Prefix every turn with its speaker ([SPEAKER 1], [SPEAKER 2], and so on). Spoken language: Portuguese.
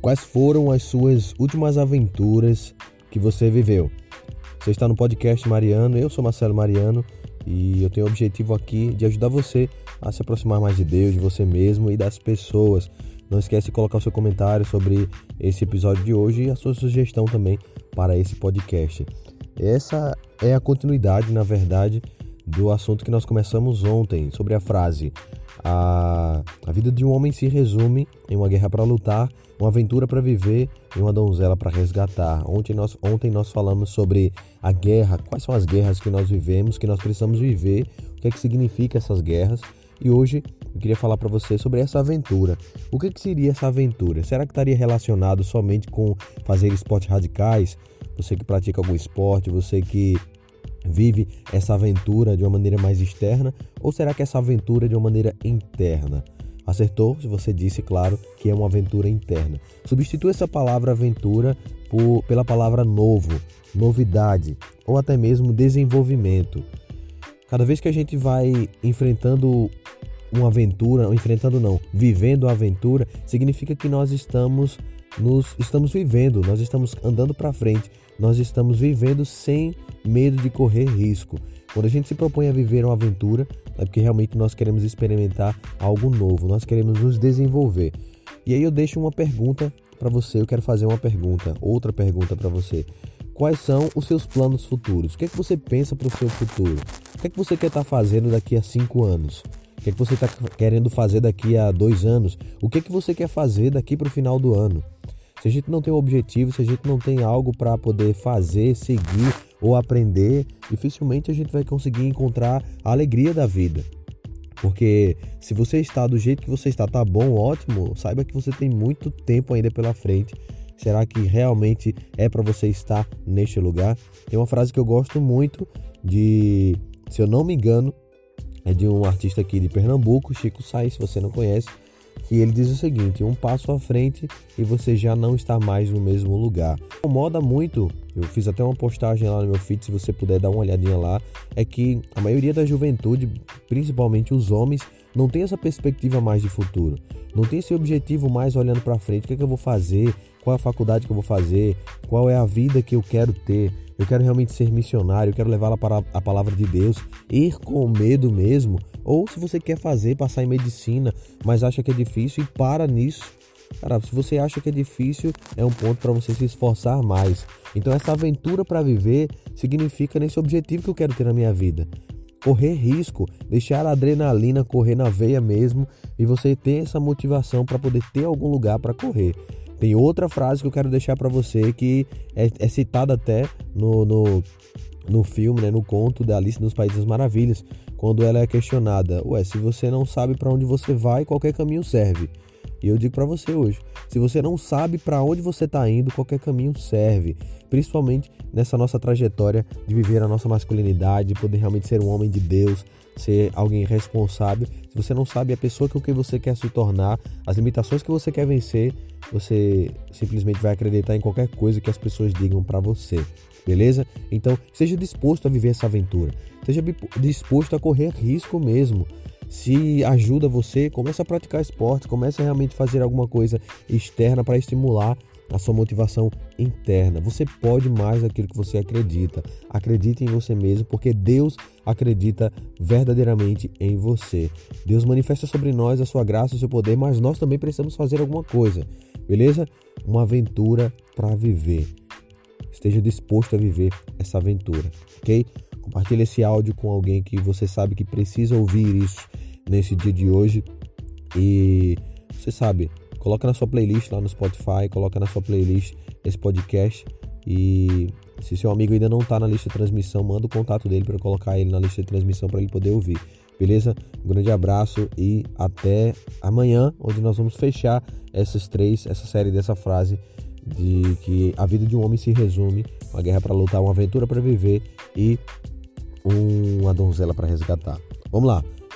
[SPEAKER 1] Quais foram as suas últimas aventuras que você viveu? Você está no podcast Mariano, eu sou Marcelo Mariano e eu tenho o objetivo aqui de ajudar você a se aproximar mais de Deus, de você mesmo e das pessoas. Não esquece de colocar o seu comentário sobre esse episódio de hoje e a sua sugestão também para esse podcast. Essa é a continuidade, na verdade, do assunto que nós começamos ontem, sobre a frase: a, a vida de um homem se resume em uma guerra para lutar, uma aventura para viver e uma donzela para resgatar. Ontem nós, ontem nós falamos sobre a guerra, quais são as guerras que nós vivemos, que nós precisamos viver, o que é que significa essas guerras. E hoje eu queria falar para você sobre essa aventura. O que, que seria essa aventura? Será que estaria relacionado somente com fazer esportes radicais? Você que pratica algum esporte, você que vive essa aventura de uma maneira mais externa ou será que essa aventura é de uma maneira interna? Acertou se você disse, claro, que é uma aventura interna. Substitua essa palavra aventura por, pela palavra novo, novidade ou até mesmo desenvolvimento. Cada vez que a gente vai enfrentando uma aventura, enfrentando não, vivendo a aventura, significa que nós estamos nos estamos vivendo, nós estamos andando para frente, nós estamos vivendo sem medo de correr risco. Quando a gente se propõe a viver uma aventura, é porque realmente nós queremos experimentar algo novo, nós queremos nos desenvolver. E aí eu deixo uma pergunta para você, eu quero fazer uma pergunta, outra pergunta para você. Quais são os seus planos futuros? O que é que você pensa para o seu futuro? O que é que você quer estar tá fazendo daqui a cinco anos? O que é que você está querendo fazer daqui a dois anos? O que é que você quer fazer daqui para o final do ano? Se a gente não tem um objetivo, se a gente não tem algo para poder fazer, seguir ou aprender, dificilmente a gente vai conseguir encontrar a alegria da vida. Porque se você está do jeito que você está, tá bom, ótimo, saiba que você tem muito tempo ainda pela frente. Será que realmente é para você estar neste lugar? Tem uma frase que eu gosto muito de, se eu não me engano, é de um artista aqui de Pernambuco, Chico Sainz, se você não conhece, que ele diz o seguinte: um passo à frente e você já não está mais no mesmo lugar. Incomoda muito, eu fiz até uma postagem lá no meu feed, se você puder dar uma olhadinha lá, é que a maioria da juventude, principalmente os homens, não tem essa perspectiva mais de futuro. Não tem esse objetivo mais olhando para frente, o que, é que eu vou fazer, qual é a faculdade que eu vou fazer, qual é a vida que eu quero ter. Eu quero realmente ser missionário, eu quero levá-la para a palavra de Deus, ir com medo mesmo, ou se você quer fazer, passar em medicina, mas acha que é difícil e para nisso. Cara, se você acha que é difícil, é um ponto para você se esforçar mais. Então essa aventura para viver significa nesse objetivo que eu quero ter na minha vida. Correr risco, deixar a adrenalina correr na veia mesmo e você ter essa motivação para poder ter algum lugar para correr. Tem outra frase que eu quero deixar para você que é, é citada até no, no, no filme, né, no conto da Alice nos Países das Maravilhas, quando ela é questionada: Ué, se você não sabe para onde você vai, qualquer caminho serve. E eu digo para você hoje: se você não sabe para onde você está indo, qualquer caminho serve. Principalmente nessa nossa trajetória de viver a nossa masculinidade, de poder realmente ser um homem de Deus, ser alguém responsável. Se você não sabe a pessoa que o que você quer se tornar, as limitações que você quer vencer, você simplesmente vai acreditar em qualquer coisa que as pessoas digam para você beleza? Então, seja disposto a viver essa aventura. Seja disposto a correr risco mesmo. Se ajuda você, comece a praticar esporte, comece a realmente fazer alguma coisa externa para estimular a sua motivação interna. Você pode mais daquilo que você acredita. Acredite em você mesmo, porque Deus acredita verdadeiramente em você. Deus manifesta sobre nós a sua graça, o seu poder, mas nós também precisamos fazer alguma coisa. Beleza? Uma aventura para viver esteja disposto a viver essa aventura, ok? Compartilhe esse áudio com alguém que você sabe que precisa ouvir isso nesse dia de hoje. E você sabe, coloca na sua playlist lá no Spotify, coloca na sua playlist esse podcast. E se seu amigo ainda não está na lista de transmissão, manda o contato dele para colocar ele na lista de transmissão para ele poder ouvir. Beleza? Um grande abraço e até amanhã, onde nós vamos fechar essas três, essa série dessa frase de que a vida de um homem se resume uma guerra para lutar, uma aventura para viver e uma donzela para resgatar. Vamos lá,